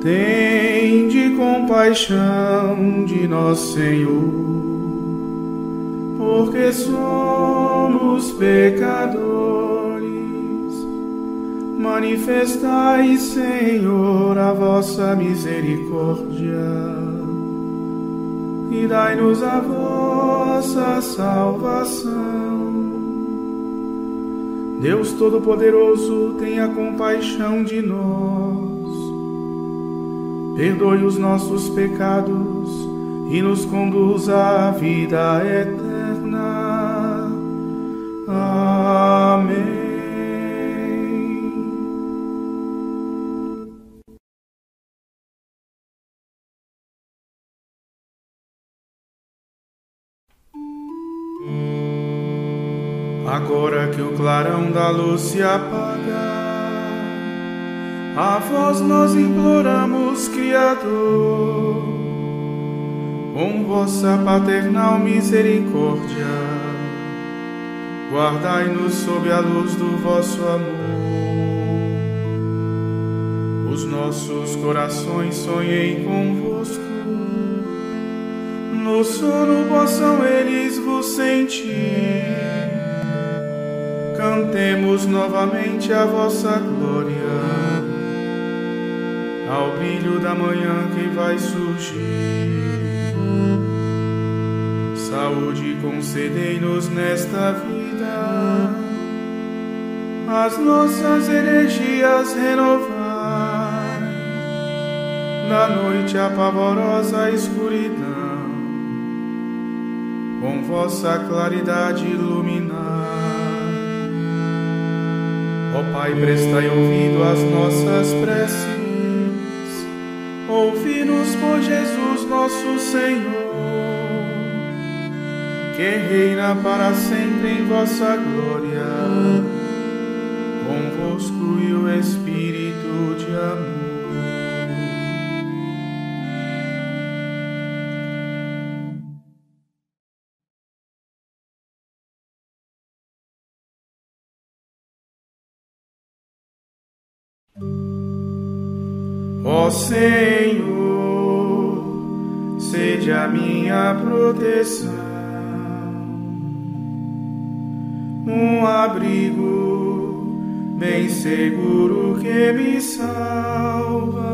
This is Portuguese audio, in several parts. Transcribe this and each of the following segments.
Tende compaixão de nosso Senhor, porque somos pecadores. Manifestai, Senhor, a vossa misericórdia e dai-nos a vossa salvação. Deus Todo-Poderoso, tenha compaixão de nós perdoe os nossos pecados e nos conduza à vida eterna. Amém. Agora que o clarão da luz se apaga, a vós nós imploramos, Criador, com vossa paternal misericórdia, guardai-nos sob a luz do vosso amor. Os nossos corações sonhem convosco, no sono possam eles vos sentir. Cantemos novamente a vossa glória ao brilho da manhã que vai surgir. Saúde concedei-nos nesta vida, as nossas energias renovar, na noite a pavorosa escuridão, com vossa claridade iluminar. Ó Pai, prestai ouvido às nossas preces Ouvi-nos por Jesus nosso Senhor, que reina para sempre em vossa glória, convosco e o Espírito de amor. Ó Senhor, sede a minha proteção, um abrigo bem seguro que me salva.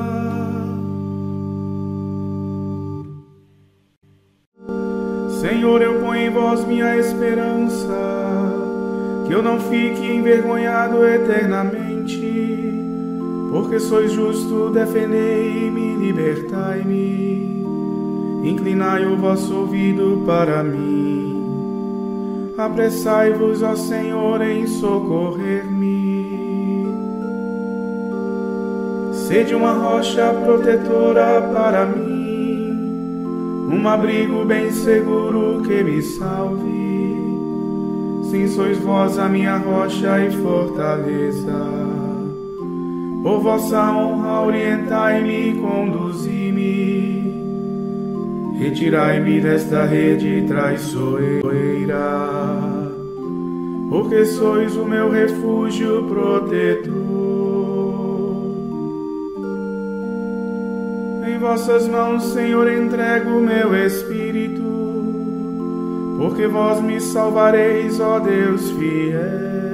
Senhor, eu ponho em vós minha esperança, que eu não fique envergonhado eternamente porque sois justo, defendei-me, libertai-me, inclinai o vosso ouvido para mim. Apressai-vos, ó Senhor, em socorrer-me. Sede uma rocha protetora para mim, um abrigo bem seguro que me salve. Sim, sois vós a minha rocha e fortaleza. Por vossa honra, orientai-me e conduzi-me. Retirai-me desta rede traiçoeira, porque sois o meu refúgio protetor. Em vossas mãos, Senhor, entrego o meu espírito, porque vós me salvareis, ó Deus fiel.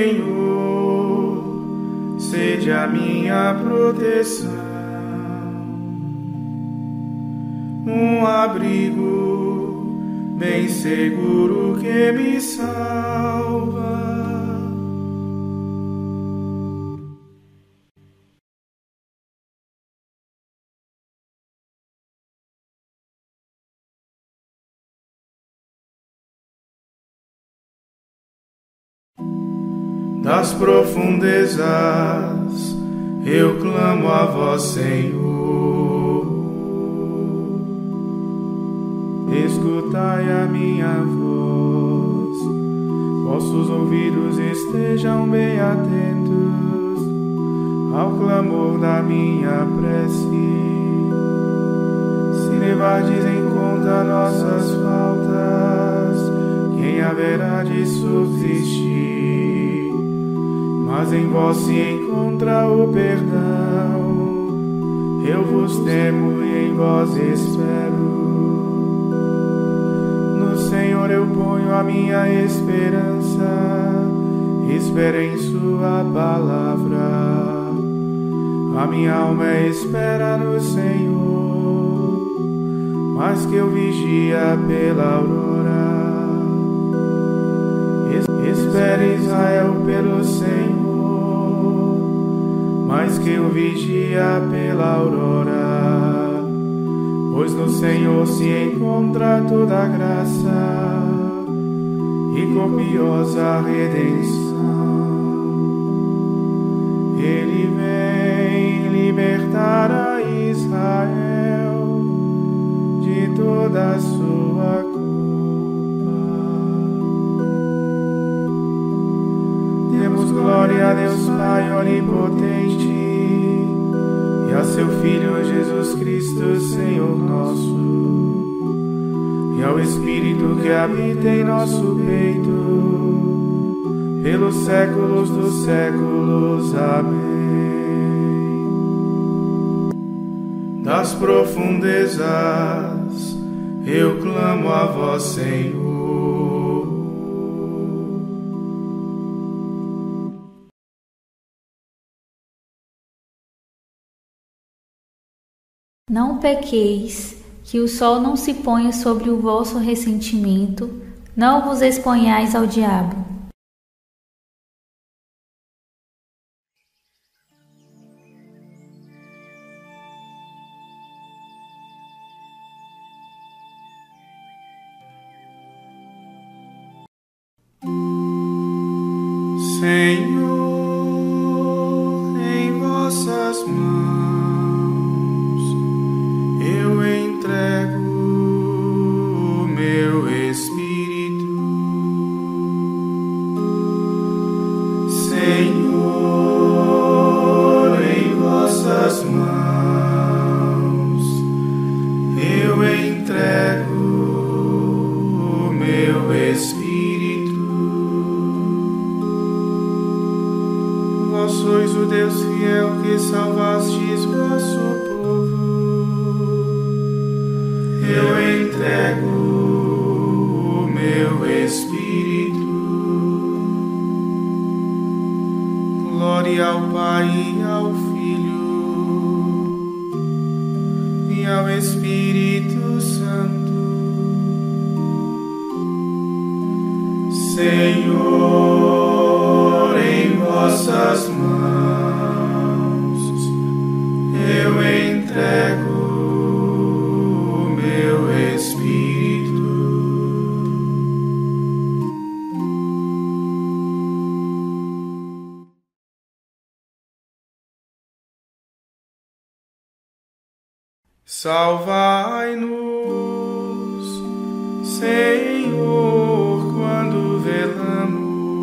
minha proteção, um abrigo bem seguro que me salva. das profundezas eu clamo a vós, Senhor. Escutai a minha voz, vossos ouvidos estejam bem atentos ao clamor da minha prece. Se levardes em conta nossas faltas, quem haverá de subsistir? Mas em vós se encontra o perdão. Eu vos temo e em vós espero. No Senhor eu ponho a minha esperança, espero em Sua palavra. A minha alma espera no Senhor, mas que eu vigia pela aurora. Espere Israel pelo Senhor mais que o vigia pela aurora, pois no Senhor se encontra toda graça e copiosa redenção. Ele vem libertar a Israel que habita em nosso peito, pelos séculos dos séculos. Amém. Das profundezas eu clamo a vós, Senhor. Não pequeis, que o sol não se ponha sobre o vosso ressentimento, não vos exponhais ao diabo. Senhor, ao Salvai-nos, Senhor, quando velamos.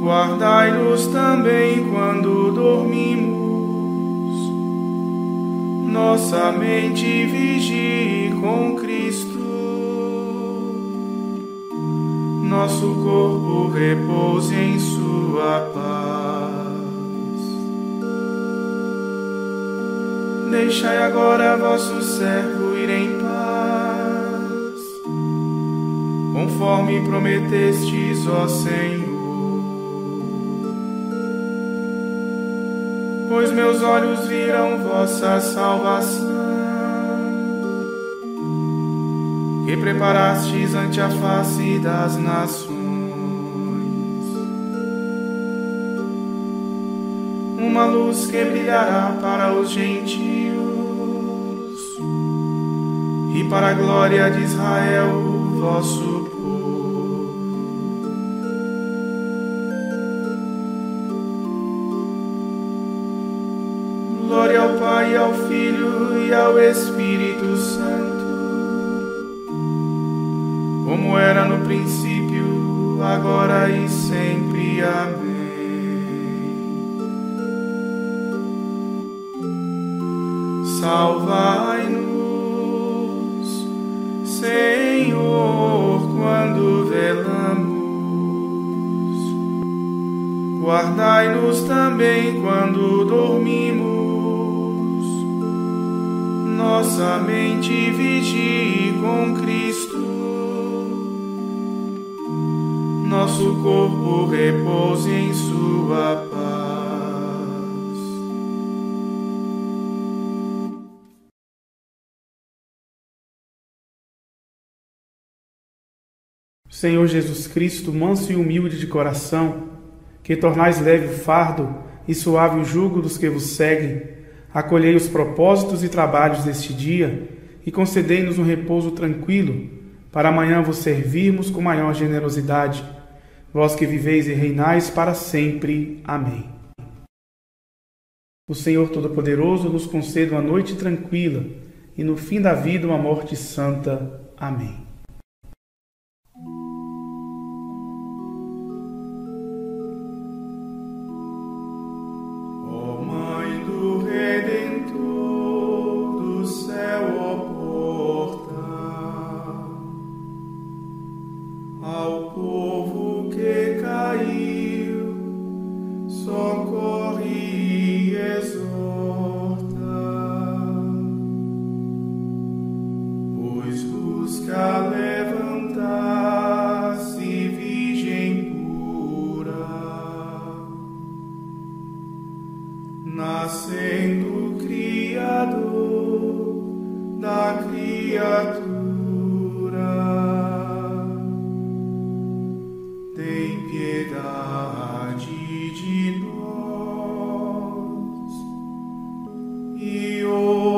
Guardai-nos também quando dormimos. Nossa mente vigie com Cristo. Nosso corpo repouse em Sua paz. Deixai agora vosso servo ir em paz, conforme prometestes, ó Senhor. Pois meus olhos viram vossa salvação, que preparastes ante a face das nações. Uma luz que brilhará para os gentios e para a glória de Israel, vosso povo. Glória ao Pai, ao Filho e ao Espírito Santo, como era no princípio, agora e sempre. Amém. Salvai-nos, Senhor, quando velamos. Guardai-nos também quando dormimos. Nossa mente vigie com Cristo. Nosso corpo repouse em Sua paz. Senhor Jesus Cristo, manso e humilde de coração, que tornais leve o fardo e suave o jugo dos que vos seguem, acolhei os propósitos e trabalhos deste dia e concedei-nos um repouso tranquilo, para amanhã vos servirmos com maior generosidade. Vós que viveis e reinais para sempre. Amém. O Senhor Todo-Poderoso nos conceda uma noite tranquila e no fim da vida uma morte santa. Amém. A levantar-se, Virgem pura, nascendo Criador da criatura, tem piedade de nós e hoje.